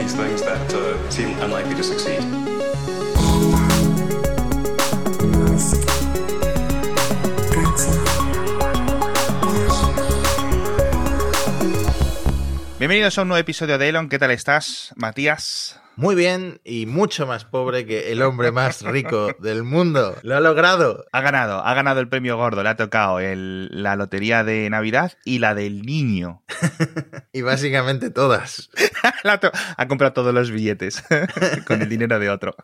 uh. Bienvenidos a un nuevo episodio de Elon. ¿Qué tal estás, Matías? Muy bien y mucho más pobre que el hombre más rico del mundo. Lo ha logrado. Ha ganado, ha ganado el premio gordo. Le ha tocado el- la lotería de Navidad y la del niño. y básicamente todas. Ha comprado todos los billetes con el dinero de otro.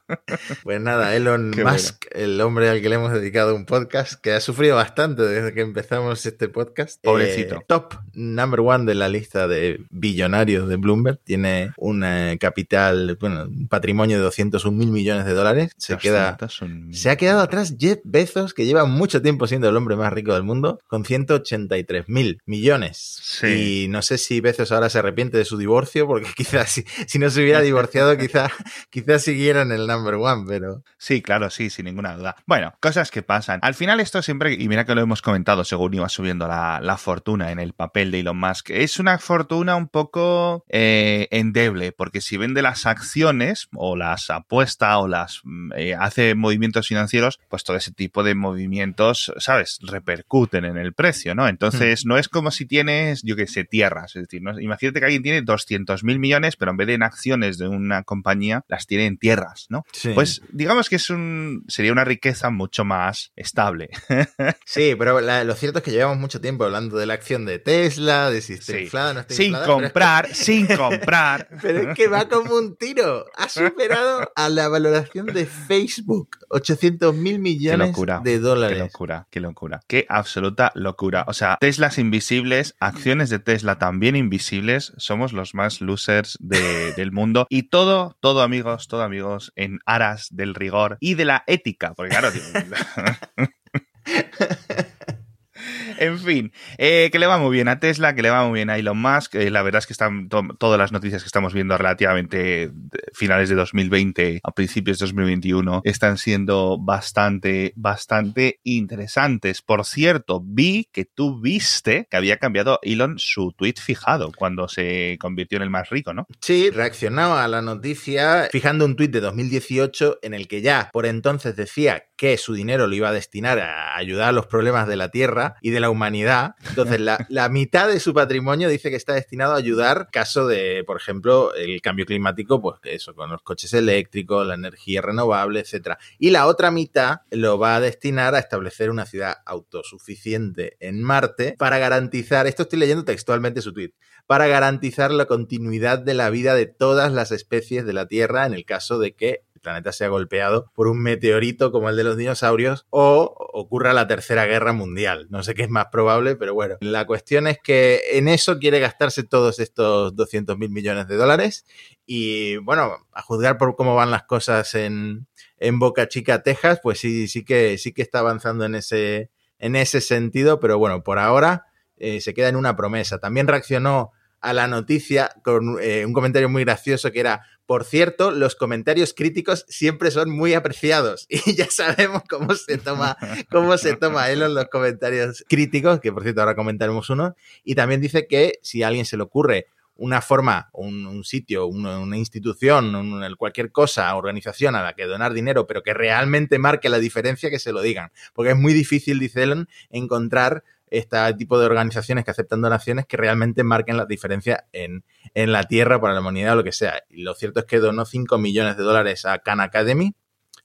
Pues nada, Elon Qué Musk, el hombre al que le hemos dedicado un podcast, que ha sufrido bastante desde que empezamos este podcast. Pobrecito. Eh, top number one de la lista de billonarios de Bloomberg. Tiene un capital, bueno, un patrimonio de 201 mil millones de dólares. Se queda... 201.000. Se ha quedado atrás Jeff Bezos, que lleva mucho tiempo siendo el hombre más rico del mundo, con 183 mil millones. Sí. Y no sé si Bezos ahora se arrepiente de su divorcio, porque quizás si, si no se hubiera divorciado, quizás quizás siguiera en el number one, pero Sí, claro, sí, sin ninguna duda. Bueno, cosas que pasan. Al final esto siempre, y mira que lo hemos comentado según iba subiendo la, la fortuna en el papel de Elon Musk, es una fortuna un poco eh, endeble, porque si vende las acciones o las apuesta o las mm, eh, hace movimientos financieros, pues todo ese tipo de movimientos, ¿sabes? Repercuten en el precio, ¿no? Entonces no es como si tienes, yo qué sé, tierras. Es decir, ¿no? imagínate que alguien tiene 200 mil millones, pero en vez de en acciones de una compañía, las tiene en tierras, ¿no? sí. Pues digamos que es un sería una riqueza mucho más estable. sí, pero la- lo cierto es que llevamos mucho tiempo hablando de la acción de Tesla, de si está Sí. inflada, no está sin inflada, pero es que- comprar, sin comprar. Pero es que va como un tiro. Ha superado a la valoración de Facebook. 800 mil Qué millones locura. de Qué dólares. locura, qué locura. Qué absoluta locura. O sea, Teslas invisibles, acciones de Tesla también invisibles, somos los más losers de- del mundo. Y todo, todo amigos, todo amigos, en aras del rigor y de la ética. Porque claro, tío, En fin, eh, que le va muy bien a Tesla, que le va muy bien a Elon Musk. eh, la verdad es que están to- todas las noticias que estamos viendo relativamente de- finales de 2020 a principios de 2021 están siendo bastante, bastante interesantes. Por cierto, vi que tú viste que había cambiado Elon su tweet fijado cuando se convirtió en el más rico, ¿no? Sí, reaccionaba a la noticia fijando un tuit de 2018 en el que ya por entonces decía que su dinero lo iba a destinar a ayudar a los problemas de la Tierra y de la humanidad. Entonces, la, la mitad de su patrimonio dice que está destinado a ayudar caso de, por ejemplo, el cambio climático, pues eso, con los coches eléctricos, la energía renovable, etcétera. Y la otra mitad lo va a destinar a establecer una ciudad autosuficiente en Marte para garantizar, esto estoy leyendo textualmente su tuit, para garantizar la continuidad de la vida de todas las especies de la Tierra en el caso de que planeta sea golpeado por un meteorito como el de los dinosaurios o ocurra la Tercera Guerra Mundial. No sé qué es más probable, pero bueno. La cuestión es que en eso quiere gastarse todos estos 200 mil millones de dólares y bueno, a juzgar por cómo van las cosas en, en Boca Chica, Texas, pues sí, sí que, sí que está avanzando en ese, en ese sentido, pero bueno, por ahora eh, se queda en una promesa. También reaccionó a la noticia con eh, un comentario muy gracioso que era, por cierto, los comentarios críticos siempre son muy apreciados y ya sabemos cómo se toma, cómo se toma Elon los comentarios críticos, que por cierto ahora comentaremos uno, y también dice que si a alguien se le ocurre una forma, un, sitio, una, institución, cualquier cosa, organización a la que donar dinero, pero que realmente marque la diferencia, que se lo digan. Porque es muy difícil, dice Elon, encontrar este tipo de organizaciones que aceptan donaciones que realmente marquen la diferencia en, en la Tierra para la humanidad o lo que sea. Y lo cierto es que donó 5 millones de dólares a Khan Academy,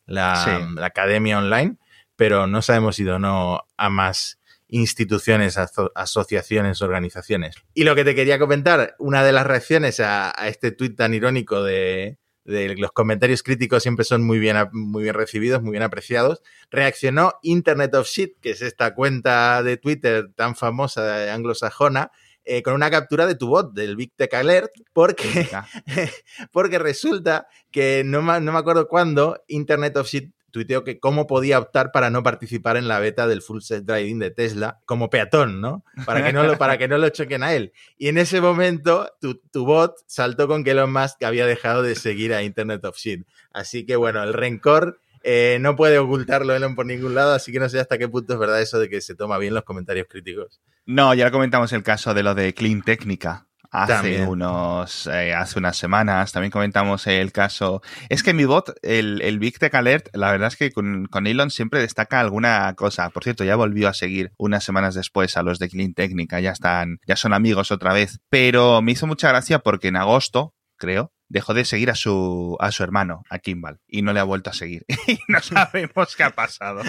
la, Sí. la academia online, pero no sabemos si donó a más instituciones, aso- asociaciones, organizaciones. Y lo que te quería comentar, una de las reacciones a, a este tuit tan irónico de, de los comentarios críticos siempre son muy bien, muy bien recibidos, muy bien apreciados, reaccionó Internet of Shit, que es esta cuenta de Twitter tan famosa anglosajona, eh, con una captura de tu bot, del Big Tech Alert, porque, porque resulta que no me, no me acuerdo cuándo Internet of Shit tuiteó que cómo podía optar para no participar en la beta del full self driving de Tesla como peatón, ¿no? Para que no lo, para que no lo choquen a él. Y en ese momento tu, tu bot saltó con que Elon Musk había dejado de seguir a Internet of Shit. Así que bueno, el rencor eh, no puede ocultarlo Elon por ningún lado, así que no sé hasta qué punto es verdad eso de que se toma bien los comentarios críticos. No, ya comentamos el caso de lo de Clean Técnica. Hace También. unos eh, hace unas semanas. También comentamos el caso. Es que mi bot, el, el Big Tech Alert, la verdad es que con, con Elon siempre destaca alguna cosa. Por cierto, ya volvió a seguir unas semanas después a los de Clean Technica, ya están, ya son amigos otra vez. Pero me hizo mucha gracia porque en agosto, creo, dejó de seguir a su, a su hermano, a Kimball, y no le ha vuelto a seguir. y no sabemos qué ha pasado.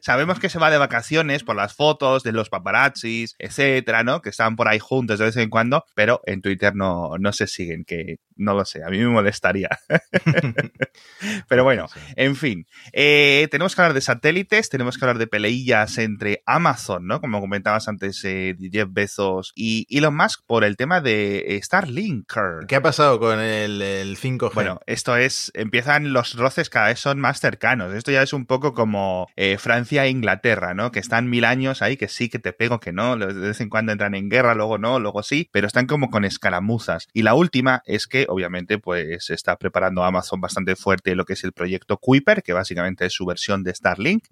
sabemos que se va de vacaciones por las fotos de los paparazzis, etcétera, ¿no? Que están por ahí juntos de vez en cuando, pero en Twitter no, no se siguen, que no lo sé, a mí me molestaría. pero bueno, en fin, eh, tenemos que hablar de satélites, tenemos que hablar de peleillas entre Amazon, ¿no? Como comentabas antes, eh, Jeff Bezos y Elon Musk por el tema de Starlink. ¿Qué ha pasado con el, el 5G? Bueno, esto es, empiezan los roces cada vez son más cercanos. Esto ya es un poco como eh, Francia e Inglaterra, ¿no? Que están mil años ahí, que sí, que te pego, que no, de vez en cuando entran en guerra, luego no, luego sí, pero están como con escaramuzas. Y la última es que, obviamente, pues está preparando Amazon bastante fuerte lo que es el proyecto Kuiper, que básicamente es su versión de Starlink.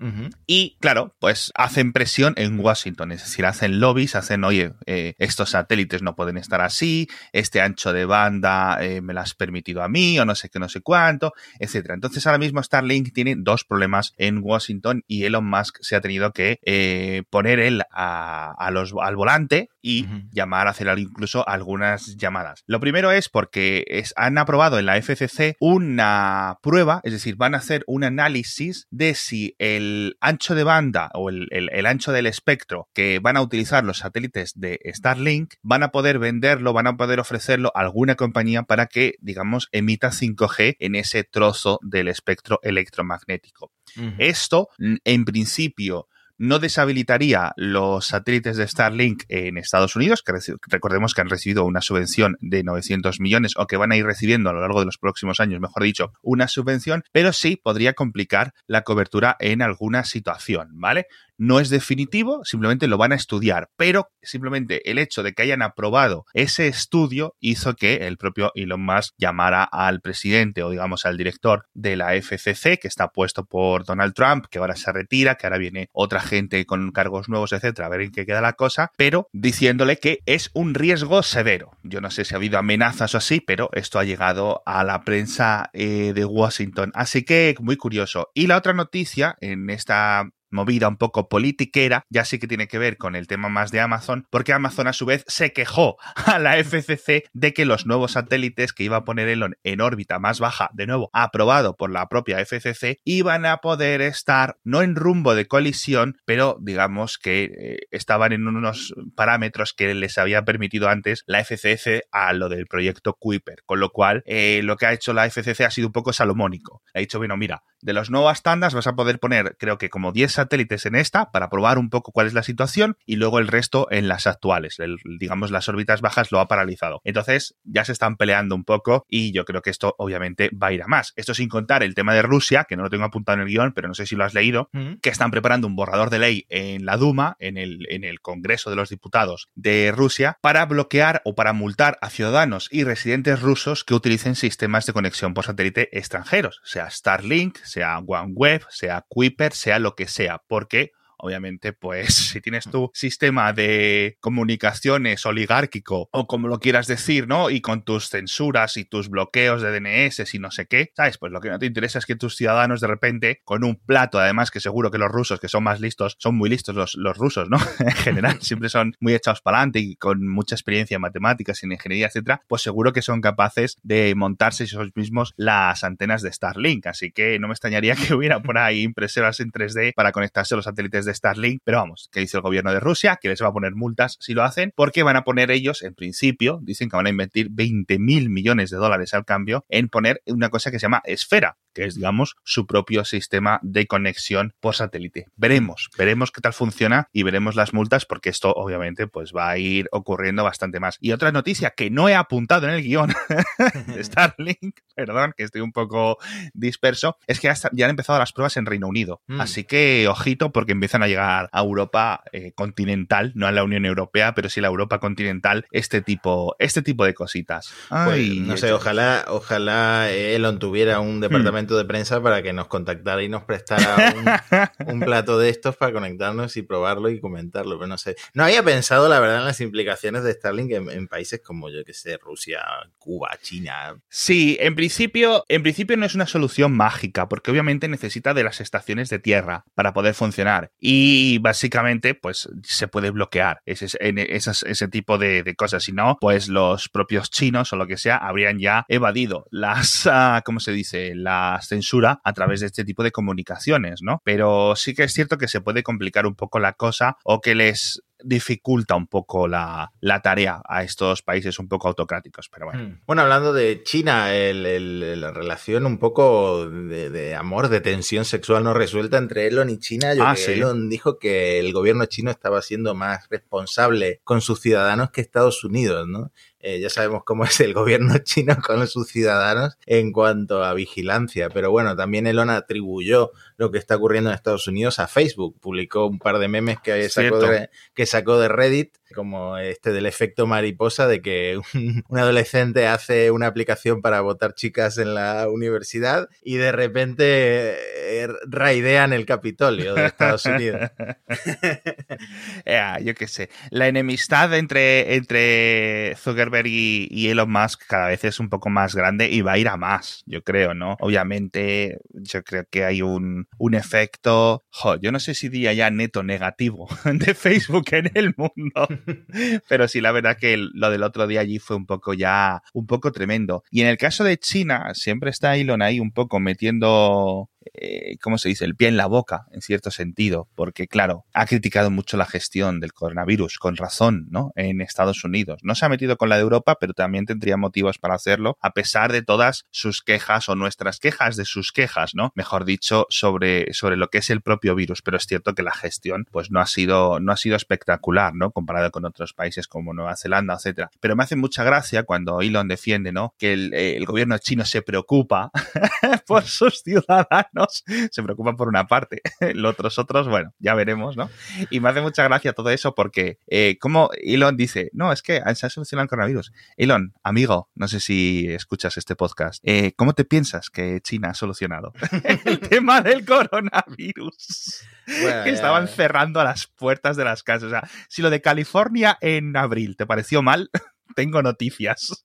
Y claro, pues hacen presión en Washington, es decir, hacen lobbies, hacen, oye, eh, estos satélites no pueden estar así, este ancho de banda eh, me lo has permitido a mí, o no sé qué, no sé cuánto, etcétera. Entonces ahora mismo Starlink tiene dos problemas en Washington y Elon Musk se ha tenido que eh, poner él a, a los, al volante y Ujú. llamar, hacer incluso algunas llamadas. Lo primero es porque es, han aprobado en la FCC una prueba, es decir, van a hacer un análisis de si el ancho de banda o el, el- el ancho del espectro que van a utilizar los satélites de Starlink van a poder venderlo, van a poder ofrecerlo a alguna compañía para que, digamos, emita 5G en ese trozo del espectro electromagnético. Esto, en principio, no deshabilitaría los satélites de Starlink en Estados Unidos, que recordemos que han recibido una subvención de 900 millones o que van a ir recibiendo a lo largo de los próximos años, mejor dicho, una subvención, pero sí podría complicar la cobertura en alguna situación, ¿vale? No es definitivo, simplemente lo van a estudiar, pero simplemente el hecho de que hayan aprobado ese estudio hizo que el propio Elon Musk llamara al presidente o digamos al director de la FCC, que está puesto por Donald Trump, que ahora se retira, que ahora viene otra gente con cargos nuevos, etcétera, a ver en qué queda la cosa, pero diciéndole que es un riesgo severo. Yo no sé si ha habido amenazas o así, pero esto ha llegado a la prensa eh, de Washington. Así que muy curioso. Y la otra noticia en esta movida un poco politiquera, ya sí que tiene que ver con el tema más de Amazon, porque Amazon a su vez se quejó a la FCC de que los nuevos satélites que iba a poner Elon en órbita más baja, de nuevo aprobado por la propia FCC, iban a poder estar no en rumbo de colisión, pero digamos que eh, estaban en unos parámetros que les había permitido antes la FCC a lo del proyecto Kuiper, con lo cual eh, lo que ha hecho la FCC ha sido un poco salomónico. Ha dicho, bueno, mira, de los nuevas tandas vas a poder poner, creo que como 10 satélites en esta para probar un poco cuál es la situación y luego el resto en las actuales. El- digamos, las órbitas bajas lo ha paralizado. Entonces, ya se están peleando un poco y yo creo que esto obviamente va a ir a más. Esto sin contar el tema de Rusia, que no lo tengo apuntado en el guion, pero no sé si lo has leído, Ujú. que están preparando un borrador de ley en la Duma, en el, en el Congreso de los Diputados de Rusia, para bloquear o para multar a ciudadanos y residentes rusos que utilicen sistemas de conexión por satélite extranjeros, sea Starlink, sea OneWeb, sea Kuiper, sea lo que sea, porque obviamente, pues si tienes tu sistema de comunicaciones oligárquico o como lo quieras decir, ¿no? Y con tus censuras y tus bloqueos de DNS y no sé qué, ¿sabes? Pues lo que no te interesa es que tus ciudadanos de repente, con un plato, además que seguro que los rusos, que son más listos, son muy listos los, los rusos, ¿no? en general, siempre son muy echados para adelante y con mucha experiencia en matemáticas, en ingeniería, etcétera, pues seguro que son capaces de montarse ellos mismos las antenas de Starlink. Así que no me extrañaría que hubiera por ahí impresoras en 3D para conectarse a los satélites de Starlink. Pero vamos, que dice el gobierno de Rusia que les va a poner multas si lo hacen, porque van a poner ellos, en principio, dicen que van a invertir 20 mil millones de dólares al cambio en poner una cosa que se llama esfera, que es, digamos, su propio sistema de conexión por satélite. Veremos, veremos qué tal funciona y veremos las multas, porque esto, obviamente, pues va a ir ocurriendo bastante más. Y otra noticia que no he apuntado en el guion de Starlink, perdón, que estoy un poco disperso, es que ya, han empezado las pruebas en Reino Unido. Mm. Así que, ojito, porque empiezan a llegar a Europa eh, continental, no a la Unión Europea, pero sí a la Europa continental, este tipo, este tipo de cositas. Pues, Ay, no sé, ojalá, ojalá Elon tuviera un departamento departamento de prensa para que nos contactara y nos prestara un, un, plato de estos para conectarnos y probarlo y comentarlo. Pero no sé. No había pensado, la verdad, en las implicaciones de Starlink en, en países como, yo que sé, Rusia, Cuba, China. Sí, en principio, en principio no es una solución mágica, porque obviamente necesita de las estaciones de tierra para poder funcionar. Y básicamente, pues se puede bloquear ese, ese, ese tipo de, de, cosas. Si no, pues los propios chinos o lo que sea habrían ya evadido las, uh, ¿cómo se dice? La censura a través de este tipo de comunicaciones, ¿no? Pero sí que es cierto que se puede complicar un poco la cosa o que les dificulta un poco la, la, tarea a estos países un poco autocráticos, pero bueno. Hmm. Bueno, hablando de China, el, el, la relación un poco de, de, amor, de tensión sexual no resuelta entre Elon y China, yo ah, que ¿sí? Elon dijo que el gobierno chino estaba siendo más responsable con sus ciudadanos que Estados Unidos, ¿no? Eh, ya sabemos cómo es el gobierno chino con sus ciudadanos en cuanto a vigilancia, pero bueno, también Elon atribuyó lo que está ocurriendo en Estados Unidos a Facebook. Publicó un par de memes que sacó de, que sacó de Reddit, como este del efecto mariposa, de que un, un, adolescente hace una aplicación para votar chicas en la universidad y de repente eh, raidean el Capitolio de Estados Unidos. yeah, yo qué sé. La enemistad entre, entre Zuckerberg y, y, Elon Musk cada vez es un poco más grande y va a ir a más, yo creo, ¿no? Obviamente, yo creo que hay un, un efecto, jo, yo no sé si diría ya neto negativo de Facebook en el mundo, pero sí, la verdad que lo del otro día allí fue un poco ya, un poco tremendo. Y en el caso de China, siempre está Elon ahí un poco metiendo eh, ¿cómo se dice?, el pie en la boca, en cierto sentido, porque, claro, ha criticado mucho la gestión del coronavirus, con razón, ¿no?, en Estados Unidos. No se ha metido con la de Europa, pero también tendría motivos para hacerlo, a pesar de todas sus quejas o nuestras quejas de sus quejas, ¿no?, mejor dicho, sobre, sobre lo que es el propio virus, pero es cierto que la gestión, pues, no ha sido, no ha sido espectacular, ¿no?, comparado con otros países como Nueva Zelanda, etcétera. Pero me hace mucha gracia cuando Elon defiende, ¿no?, que el, el gobierno chino se preocupa por sus ciudadanos se preocupan por una parte. Los otros otros, bueno, ya veremos, ¿no? Y me hace mucha gracia todo eso porque, eh, como Elon dice, no, es que se ha solucionado el coronavirus. Elon, amigo, no sé si escuchas este podcast, eh, ¿cómo te piensas que China ha solucionado el tema del coronavirus? Bueno, que estaban cerrando a las puertas de las casas. O sea, si lo de California en abril te pareció mal, tengo noticias.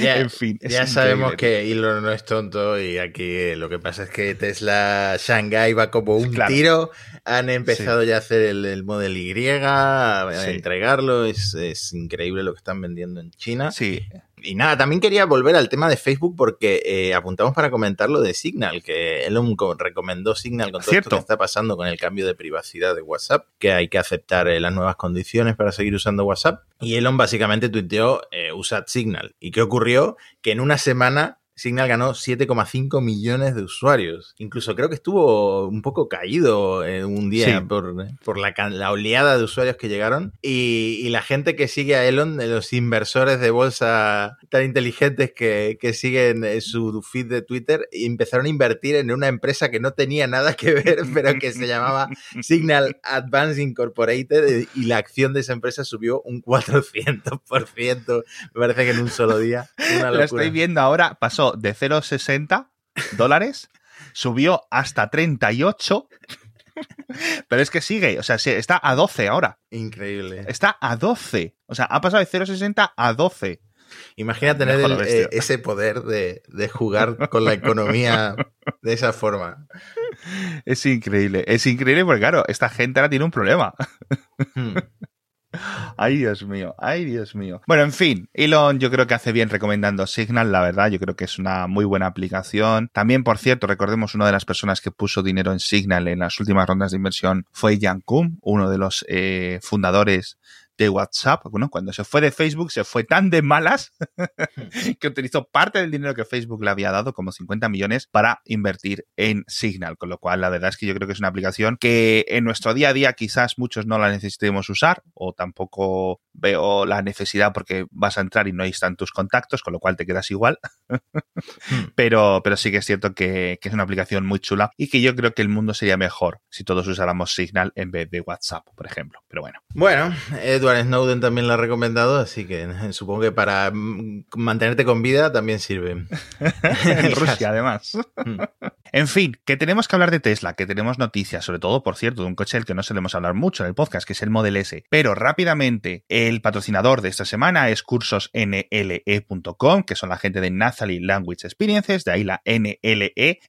Ya, en fin. ya sabemos que Elon no es tonto y aquí lo que pasa es que Tesla Shanghai va como un claro. tiro. Han empezado sí. ya a hacer el, el Model Y, a sí. entregarlo. Es, es, increíble lo que están vendiendo en China. Sí. Y nada, también quería volver al tema de Facebook porque eh, apuntamos para comentar lo de Signal, que Elon recomendó Signal con todo Cierto. esto que está pasando con el cambio de privacidad de WhatsApp, que hay que aceptar eh, las nuevas condiciones para seguir usando WhatsApp. Y Elon básicamente tuiteó, eh, usad Signal. ¿Y qué ocurrió? Que en una semana Signal ganó 7,5 millones de usuarios. Incluso creo que estuvo un poco caído eh, un día sí. por, por la, la, oleada de usuarios que llegaron. Y, y, la gente que sigue a Elon, los inversores de bolsa tan inteligentes que, que siguen eh, su feed de Twitter, empezaron a invertir en una empresa que no tenía nada que ver, pero que se llamaba Signal Advance Incorporated. Y la acción de esa empresa subió un 400%. Me parece que en un solo día. Una Lo estoy viendo ahora. Pasó de 0,60 dólares, subió hasta 38. Pero es que sigue, o sea, está a 12 ahora. Increíble. Está a 12. O sea, ha pasado de 0,60 a 12. Imagina tener el, eh, ese poder de, de, jugar con la economía de esa forma. Es increíble, es increíble porque, claro, esta gente ahora tiene un problema. Hmm. Ay, Dios mío, ay, Dios mío. Bueno, en fin, Elon yo creo que hace bien recomendando Signal, la verdad, yo creo que es una muy buena aplicación. También, por cierto, recordemos una de las personas que puso dinero en Signal en las últimas rondas de inversión fue Jan Kuhn, uno de los eh, fundadores de WhatsApp, bueno, cuando se fue de Facebook se fue tan de malas que utilizó parte del dinero que Facebook le había dado, como 50 millones, para invertir en Signal, con lo cual la verdad es que yo creo que es una aplicación que en nuestro día a día quizás muchos no la necesitemos usar o tampoco veo la necesidad porque vas a entrar y no están tus contactos, con lo cual te quedas igual. pero, pero sí que es cierto que, que, es una aplicación muy chula y que yo creo que el mundo sería mejor si todos usáramos Signal en vez de WhatsApp, por ejemplo. Pero bueno. Bueno, Edward Snowden también lo ha recomendado, así que supongo que para mm, mantenerte con vida también sirve. en Rusia, además. Mm. En fin, que tenemos que hablar de Tesla, que tenemos noticias, sobre todo, por cierto, de un coche del que no solemos hablar mucho en el podcast, que es el Model S. Pero rápidamente, el patrocinador de esta semana es cursosnle.com, que son la gente de Nathalie Language Experiences, de ahí la NLE.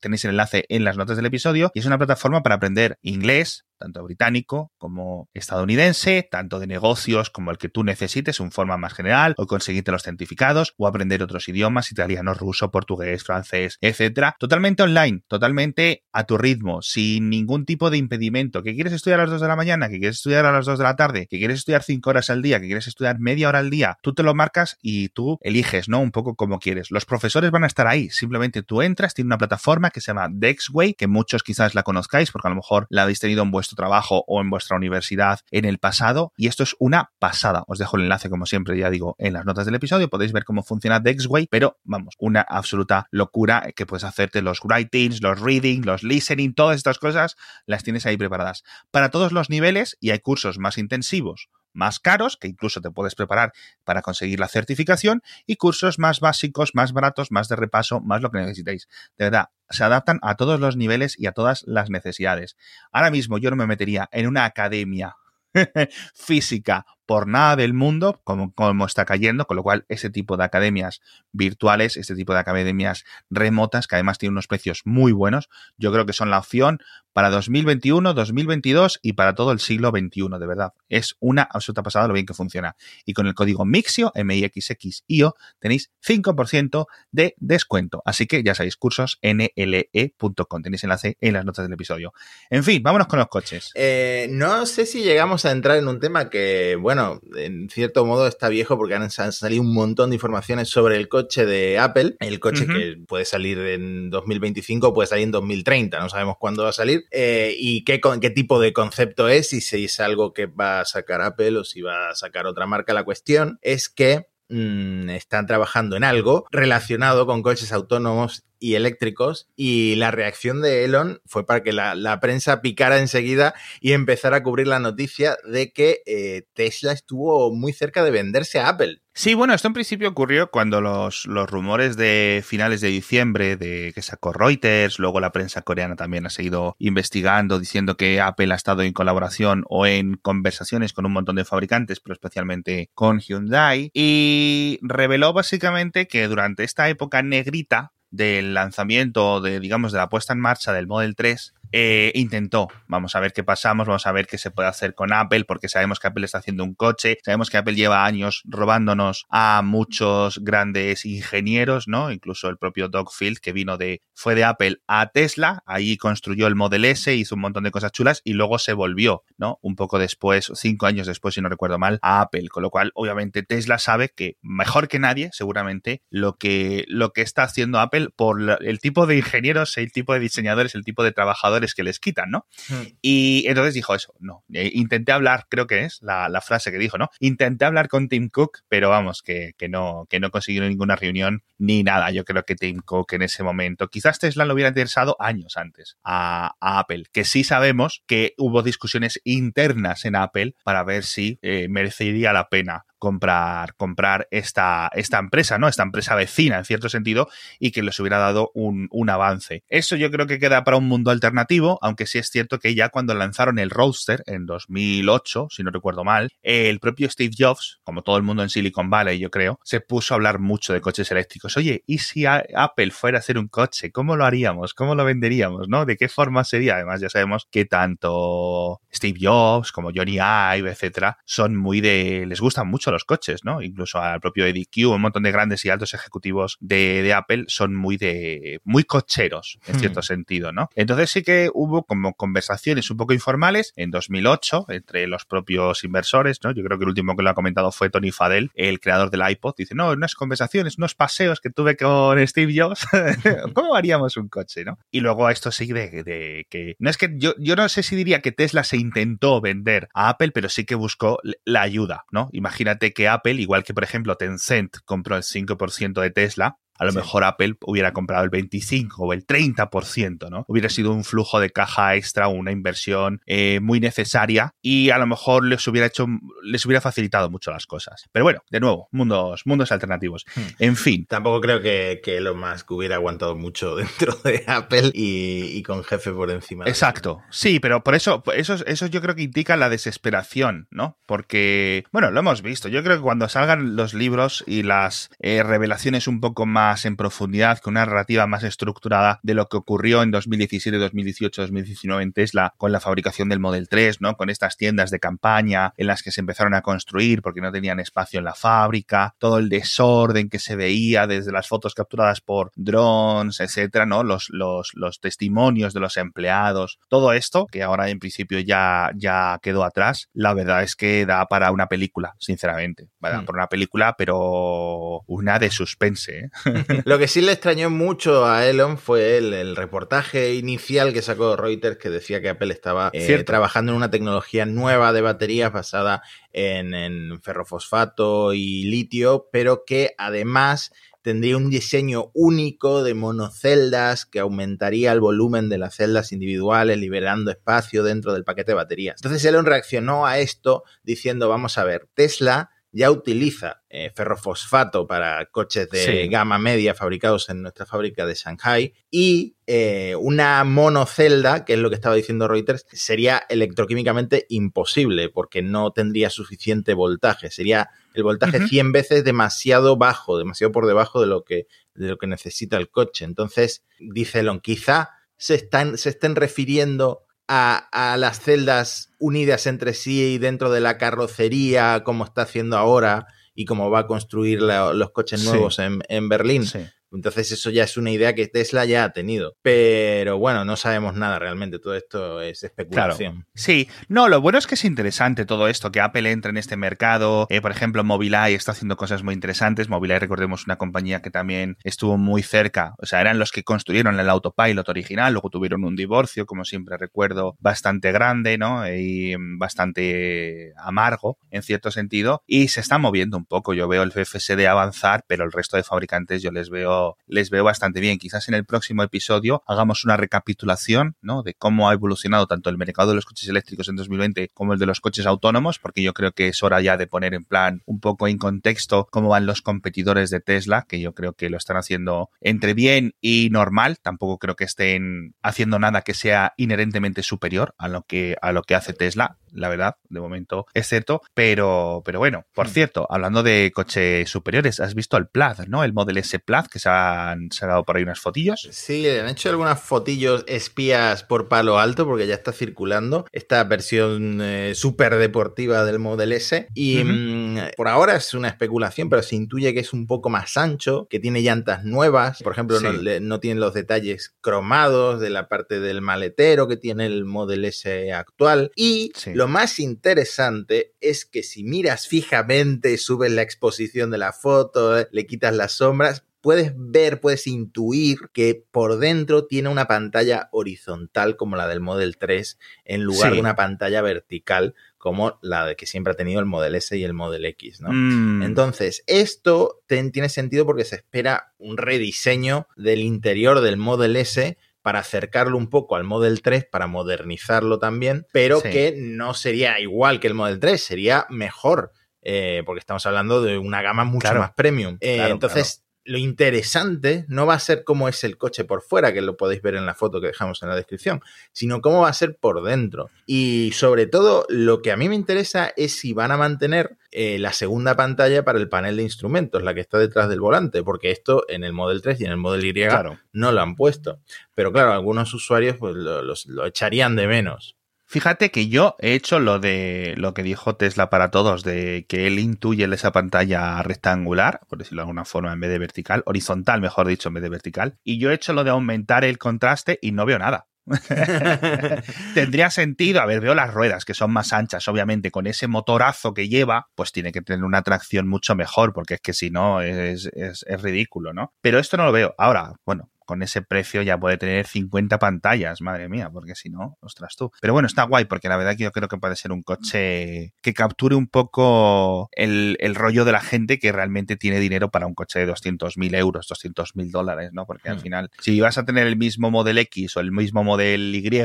tenéis el enlace en las notas del episodio, y es una plataforma para aprender inglés, tanto británico como estadounidense, tanto de negocios como el que tú necesites, un forma más general, o conseguirte los certificados, o aprender otros idiomas, italiano, ruso, portugués, francés, etcétera. Totalmente online, totalmente a tu ritmo, sin ningún tipo de impedimento. ¿Que quieres estudiar a las 2 de la mañana? ¿Que quieres estudiar a las 2 de la tarde? ¿Que quieres estudiar 5 horas al día? ¿Que quieres estudiar media hora al día? Tú te lo marcas y tú eliges, ¿no? Un poco como quieres. Los profesores van a estar ahí. Simplemente tú entras, tiene una plataforma que se llama Dexway, que muchos quizás la conozcáis porque a lo mejor la habéis tenido en vuestro trabajo o en vuestra universidad en el pasado. Y esto es una pasada. Os dejo el enlace, como siempre, ya digo, en las notas del episodio. Podéis ver cómo funciona Dexway, pero vamos, una absoluta locura que puedes hacerte los writings, los reading, los listening, todas estas cosas las tienes ahí preparadas. Para todos los niveles y hay cursos más intensivos más caros, que incluso te puedes preparar para conseguir la certificación, y cursos más básicos, más baratos, más de repaso, más lo que necesitéis. De verdad, se adaptan a todos los niveles y a todas las necesidades. Ahora mismo yo no me metería en una academia física por nada del mundo, como, como, está cayendo, con lo cual ese tipo de academias virtuales, este tipo de academias remotas, que además tienen unos precios muy buenos, yo creo que son la opción para 2021, 2022 y para todo el siglo XXI, de verdad. Es una absoluta pasada lo bien que funciona. Y con el código MIXIO, M-I-X-X-I-O, tenéis 5% de descuento. Así que ya sabéis, cursos nle.com. Tenéis enlace en las notas del episodio. En fin, vámonos con los coches. Eh, no sé si llegamos a entrar en un tema que, bueno, en cierto modo está viejo porque han, salido un montón de informaciones sobre el coche de Apple. El coche que puede salir en 2025, puede salir en 2030. No sabemos cuándo va a salir eh, y qué, qué tipo de concepto es y si es algo que va a sacar Apple o si va a sacar otra marca. La cuestión es que mm, están trabajando en algo relacionado con coches autónomos y eléctricos y la reacción de Elon fue para que la, prensa picara enseguida y empezara a cubrir la noticia de que eh, Tesla estuvo muy cerca de venderse a Apple. Sí, bueno, esto en principio ocurrió cuando los, los, rumores de finales de diciembre de que sacó Reuters, luego la prensa coreana también ha seguido investigando, diciendo que Apple ha estado en colaboración o en conversaciones con un montón de fabricantes, pero especialmente con Hyundai, y reveló básicamente que durante esta época negrita del lanzamiento, de, digamos, de la puesta en marcha del Model 3, eh, intentó. Vamos a ver qué pasamos, vamos a ver qué se puede hacer con Apple, porque sabemos que Apple está haciendo un coche, sabemos que Apple lleva años robándonos a muchos grandes ingenieros, ¿no? Incluso el propio Doug Field, que vino de, fue de Apple a Tesla, ahí construyó el Model S, hizo un montón de cosas chulas y luego se volvió, ¿no? Un poco después, cinco años después, si no recuerdo mal, a Apple, con lo cual, obviamente, Tesla sabe que mejor que nadie, seguramente, lo que, lo que está haciendo Apple por el tipo de ingenieros, el tipo de diseñadores, el tipo de trabajadores que les quitan, ¿no? Hmm. Y entonces dijo eso, no, eh, intenté hablar, creo que es la, frase que dijo, ¿no? Intenté hablar con Tim Cook, pero vamos, que, no, que no consiguieron ninguna reunión ni nada. Yo creo que Tim Cook en ese momento, quizás Tesla lo hubiera interesado años antes a, Apple, que sí sabemos que hubo discusiones internas en Apple para ver si eh, merecería la pena comprar, comprar esta, esta empresa, ¿no? Esta empresa vecina, en cierto sentido, y que les hubiera dado un, avance. Eso yo creo que queda para un mundo alternativo, aunque sí es cierto que ya cuando lanzaron el Roadster en 2008, si no recuerdo mal, el propio Steve Jobs, como todo el mundo en Silicon Valley, yo creo, se puso a hablar mucho de coches eléctricos. Oye, ¿y si Apple fuera a hacer un coche? ¿Cómo lo haríamos? ¿Cómo lo venderíamos? ¿No? ¿De qué forma sería? Además, ya sabemos que tanto Steve Jobs como Johnny Ive, etcétera, son muy de. les gustan mucho los coches, ¿no? Incluso al propio Eddie Q, un montón de grandes y altos ejecutivos de, Apple son muy de muy cocheros, en cierto hmm. sentido, ¿no? Entonces sí que hubo como conversaciones un poco informales en 2008 entre los propios inversores, ¿no? Yo creo que el último que lo ha comentado fue Tony Fadell, el creador del iPod. Dice, no, unas conversaciones, unos paseos que tuve con Steve Jobs, ¿cómo haríamos un coche, no? Y luego esto sí de, de que... No es que yo, yo no sé si diría que Tesla se intentó vender a Apple, pero sí que buscó la ayuda, ¿no? Imagínate que Apple, igual que por ejemplo Tencent compró el 5% de Tesla, a lo Sí. mejor Apple hubiera comprado el 25 o el 30%, ¿no? Hubiera sido un flujo de caja extra, una inversión eh, muy necesaria y a lo mejor les hubiera hecho, les hubiera facilitado mucho las cosas. Pero bueno, de nuevo, mundos, mundos alternativos. Hmm. En fin, Tampoco creo que, que Elon Musk hubiera aguantado mucho dentro de Apple y, y con jefe por encima. de Exacto, sí, pero por eso, eso, eso yo creo que indica la desesperación, ¿no? Porque, bueno, lo hemos visto. Yo creo que cuando salgan los libros y las eh, revelaciones un poco más en profundidad, con una narrativa más estructurada de lo que ocurrió en 2017, 2018, 2019 en Tesla con la fabricación del Model 3, ¿no? Con estas tiendas de campaña en las que se empezaron a construir porque no tenían espacio en la fábrica, todo el desorden que se veía desde las fotos capturadas por drones, etcétera, ¿no? Los, los, los testimonios de los empleados, todo esto, que ahora en principio ya, ya quedó atrás, la verdad es que da para una película, sinceramente. Va a dar Hmm. para una película, pero una de suspense, ¿eh? Lo que sí le extrañó mucho a Elon fue el, el reportaje inicial que sacó Reuters que decía que Apple estaba eh, trabajando en una tecnología nueva de baterías basada en, en ferrofosfato y litio, pero que además tendría un diseño único de monoceldas que aumentaría el volumen de las celdas individuales, liberando espacio dentro del paquete de baterías. Entonces Elon reaccionó a esto diciendo, vamos a ver, Tesla ya utiliza eh, ferrofosfato para coches de Sí. gama media fabricados en nuestra fábrica de Shanghai y eh, una monocelda, que es lo que estaba diciendo Reuters, sería electroquímicamente imposible porque no tendría suficiente voltaje. Sería el voltaje Ujú. 100 veces demasiado bajo, demasiado por debajo de lo que, de lo que necesita el coche. Entonces, dice Elon, quizá se, están, se estén refiriendo a, a las celdas unidas entre sí dentro de la carrocería, como está haciendo ahora y como va a construir la- los coches Sí. nuevos en, en Berlín. Sí. Entonces eso ya es una idea que Tesla ya ha tenido. Pero bueno, no sabemos nada realmente. Todo esto es especulación. Sí, no, lo bueno es que es interesante todo esto, que Apple entra en este mercado. Eh, por ejemplo, Mobileye está haciendo cosas muy interesantes. Mobileye, recordemos, una compañía que también estuvo muy cerca. O sea, eran los que construyeron el autopilot original, luego tuvieron un divorcio, como siempre recuerdo, bastante grande, ¿no? Y bastante amargo, en cierto sentido. Y se está moviendo un poco. Yo veo el FSD avanzar, pero el resto de fabricantes yo les veo, les veo bastante bien. Quizás en el próximo episodio hagamos una recapitulación, ¿no? De cómo ha evolucionado tanto el mercado de los coches eléctricos en 2020 como el de los coches autónomos, porque yo creo que es hora ya de poner en plan un poco en contexto cómo van los competidores de Tesla, que yo creo que lo están haciendo entre bien y normal. Tampoco creo que estén haciendo nada que sea inherentemente superior a lo que, a lo que hace Tesla, la verdad, de momento es cierto. Pero, pero bueno, por cierto, hablando de coches superiores, has visto el Plaid, ¿no? El Model S Plaid, que se han sacado por ahí unas fotillos. Sí, han hecho algunas fotillos espías por palo alto porque ya está circulando esta versión eh, súper deportiva del Model S. Y mm, por ahora es una especulación, pero se intuye que es un poco más ancho, que tiene llantas nuevas. Por ejemplo, no, le- no tiene los detalles cromados de la parte del maletero que tiene el Model S actual. Y Sí. lo más interesante es que si miras fijamente, subes la exposición de la foto, le quitas las sombras, puedes ver, puedes intuir que por dentro tiene una pantalla horizontal como la del Model 3 en lugar Sí. de una pantalla vertical como la de que siempre ha tenido el Model S y el Model X, ¿no? Mm, Entonces, esto ten- tiene sentido porque se espera un rediseño del interior del Model S para acercarlo un poco al Model 3, para modernizarlo también, pero Sí. que no sería igual que el Model 3, sería mejor, eh, porque estamos hablando de una gama mucho Claro. más premium. Eh, Claro, entonces, lo interesante no va a ser cómo es el coche por fuera, que lo podéis ver en la foto que dejamos en la descripción, sino cómo va a ser por dentro. Y sobre todo, lo que a mí me interesa es si van a mantener eh, la segunda pantalla para el panel de instrumentos, la que está detrás del volante, porque esto en el Model 3 y en el Model Y claro. no lo han puesto. Pero claro, algunos usuarios pues, lo, los- lo echarían de menos. Fíjate que yo he hecho lo de lo que dijo Tesla para todos, de que él intuye esa pantalla rectangular, por decirlo de alguna forma, en vez de vertical, horizontal, mejor dicho, en vez de vertical. Y yo he hecho lo de aumentar el contraste y no veo nada. Tendría sentido, a ver, veo las ruedas que son más anchas, obviamente, con ese motorazo que lleva, pues tiene que tener una tracción mucho mejor, porque es que si no es, es, es ridículo, ¿no? Pero esto no lo veo. Ahora, bueno, con ese precio ya puede tener 50 pantallas, madre mía, porque si no, ostras tú. Pero bueno, está guay porque la verdad que yo creo que puede ser un coche que capture un poco el, el rollo de la gente que realmente tiene dinero para un coche de 200.000 euros, 200.000 dólares, ¿no? Porque al Mm. final, si vas a tener el mismo Model X o el mismo Model Y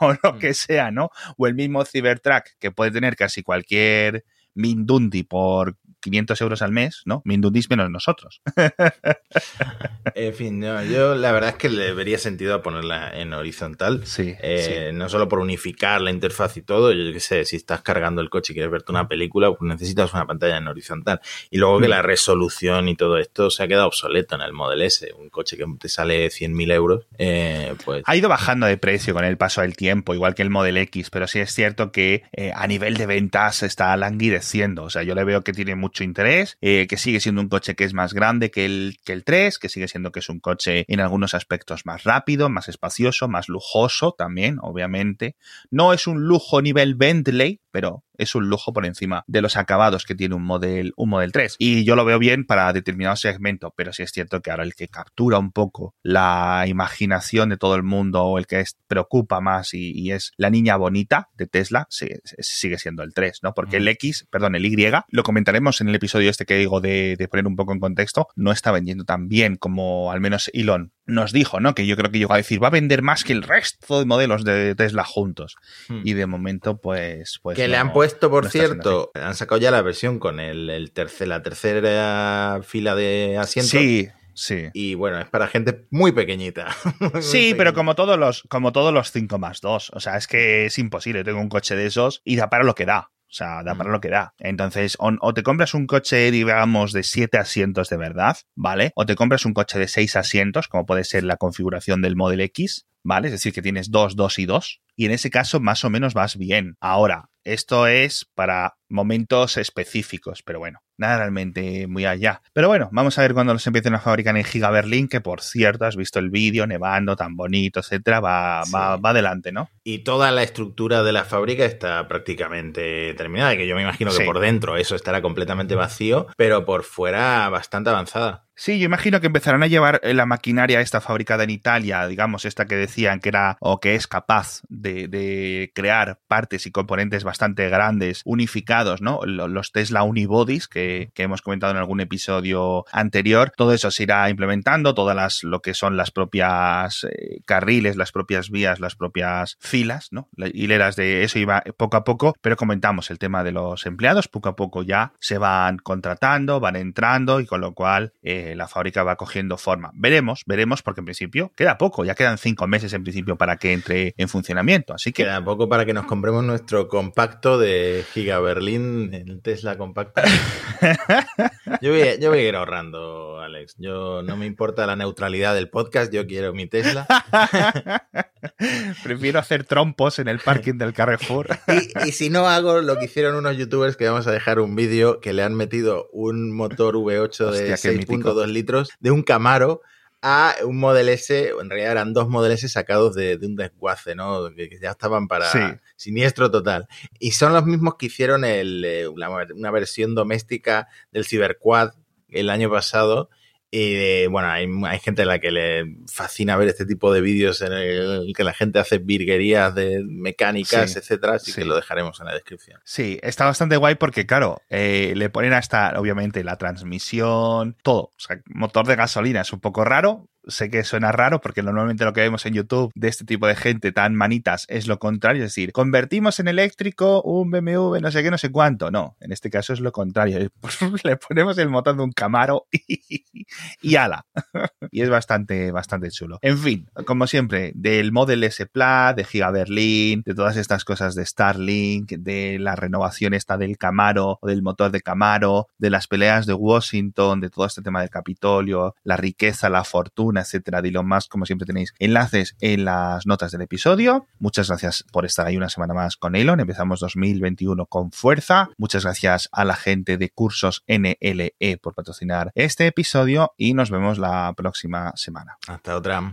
o lo Mm. que sea, ¿no? O el mismo Cybertruck que puede tener casi cualquier Mindundi por 500 euros al mes, ¿no? Mindundis menos nosotros. En fin, no, yo la verdad es que le vería sentido a ponerla en horizontal. Sí, Eh, No solo por unificar la interfaz y todo, yo qué sé, si estás cargando el coche y quieres verte una película, pues necesitas una pantalla en horizontal. Y luego que Mm. la resolución y todo esto se ha quedado obsoleto en el Model S. Un coche que te sale 100.000 euros, eh, pues... Ha ido bajando de precio con el paso del tiempo, igual que el Model X, pero sí es cierto que eh, a nivel de ventas está languideciendo. O sea, yo le veo que tiene mucho interés, eh, que sigue siendo un coche que es más grande que el, que el 3, que sigue siendo que es un coche en algunos aspectos más rápido, más espacioso, más lujoso también, obviamente. No es un lujo nivel Bentley, pero es un lujo por encima de los acabados que tiene un Model, un Model 3. Y yo lo veo bien para determinado segmento, pero sí es cierto que ahora el que captura un poco la imaginación de todo el mundo o el que es, preocupa más y, y es la niña bonita de Tesla, sigue siendo el 3, ¿no? Porque el X, perdón, el Y, lo comentaremos en el episodio este que digo de, de poner un poco en contexto, no está vendiendo tan bien como al menos Elon nos dijo, ¿no? Que yo creo que llegó a decir, va a vender más que el resto de modelos de Tesla juntos. Hmm. Y de momento, pues... pues que le han puesto, por no cierto, han sacado ya la versión con el, el tercer, la tercera fila de asientos. Sí, sí. Y bueno, es para gente muy pequeñita. Muy Sí, pero como todos los, como todos los 5 más 2. O sea, es que es imposible. Tengo un coche de esos y da para lo que da. O sea, da para lo que da. Entonces, o, o te compras un coche, digamos, de 7 asientos de verdad, ¿vale? O te compras un coche de 6 asientos, como puede ser la configuración del Model X, ¿vale? Es decir, que tienes 2, 2 y 2. Y en ese caso, más o menos vas bien. Ahora, esto es para momentos específicos, pero bueno, nada realmente muy allá. Pero bueno, vamos a ver cuando los empiecen a fabricar en Giga Berlín, que por cierto, has visto el vídeo nevando tan bonito, etcétera, va, Sí. va, va adelante, ¿no? Y toda la estructura de la fábrica está prácticamente terminada, que yo me imagino que Sí. por dentro eso estará completamente vacío, pero por fuera bastante avanzada. Sí, yo imagino que empezarán a llevar eh, la maquinaria esta fabricada en Italia, digamos, esta que decían que era o que es capaz de, de crear partes y componentes bastante grandes, unificados, ¿no? Lo- Los Tesla Unibodies que, que hemos comentado en algún episodio anterior, todo eso se irá implementando, todas las, lo que son las propias eh, carriles, las propias vías, las propias filas, ¿no? Las hileras de eso iba poco a poco, pero comentamos el tema de los empleados, poco a poco ya se van contratando, van entrando y con lo cual eh, eh, la fábrica va cogiendo forma. Veremos, veremos, porque en principio queda poco, ya quedan cinco meses en principio para que entre en funcionamiento. Así. Queda poco para que nos compremos nuestro compacto de Giga Berlín, el Tesla compacto. yo, voy, yo voy a ir ahorrando, Alex. Yo no me importa la neutralidad del podcast, yo quiero mi Tesla. Prefiero hacer trompos en el parking del Carrefour. y, si no hago lo que hicieron unos youtubers que vamos a dejar un vídeo que le han metido un motor V8 de 6.2 o 2 litros de un Camaro a un Model S, en realidad eran dos Model S sacados de, de un desguace, ¿no? Que, ya estaban para siniestro total. Y son los mismos que hicieron el, eh, una, una, versión doméstica del Cyberquad el año pasado, y eh, bueno, hay, hay gente a la que le fascina ver este tipo de vídeos en el que la gente hace virguerías de mecánicas, Sí, etcétera, así sí. que lo dejaremos en la descripción. Sí, está bastante guay porque, claro, eh, le ponen hasta, obviamente, la transmisión, todo. O sea, motor de gasolina es un poco raro. Sé que suena raro porque normalmente lo que vemos en YouTube de este tipo de gente tan manitas es lo contrario. Es decir, convertimos en eléctrico un BMW, no sé qué, no sé cuánto. No, en este caso es lo contrario. le ponemos el motor de un Camaro y, y ala. y es bastante, bastante chulo. En fin, como siempre, del Model S Plaid, de Giga Berlin, de todas estas cosas de Starlink, de la renovación esta del Camaro o del motor de Camaro, de las peleas de Washington, de todo este tema del Capitolio, la riqueza, la fortuna, etcétera, de Elon Musk, como siempre tenéis enlaces en las notas del episodio. Muchas gracias por estar ahí una semana más con Elon. Empezamos 2021 con fuerza. Muchas gracias a la gente de cursos NLE por patrocinar este episodio y nos vemos la próxima semana. Hasta otra.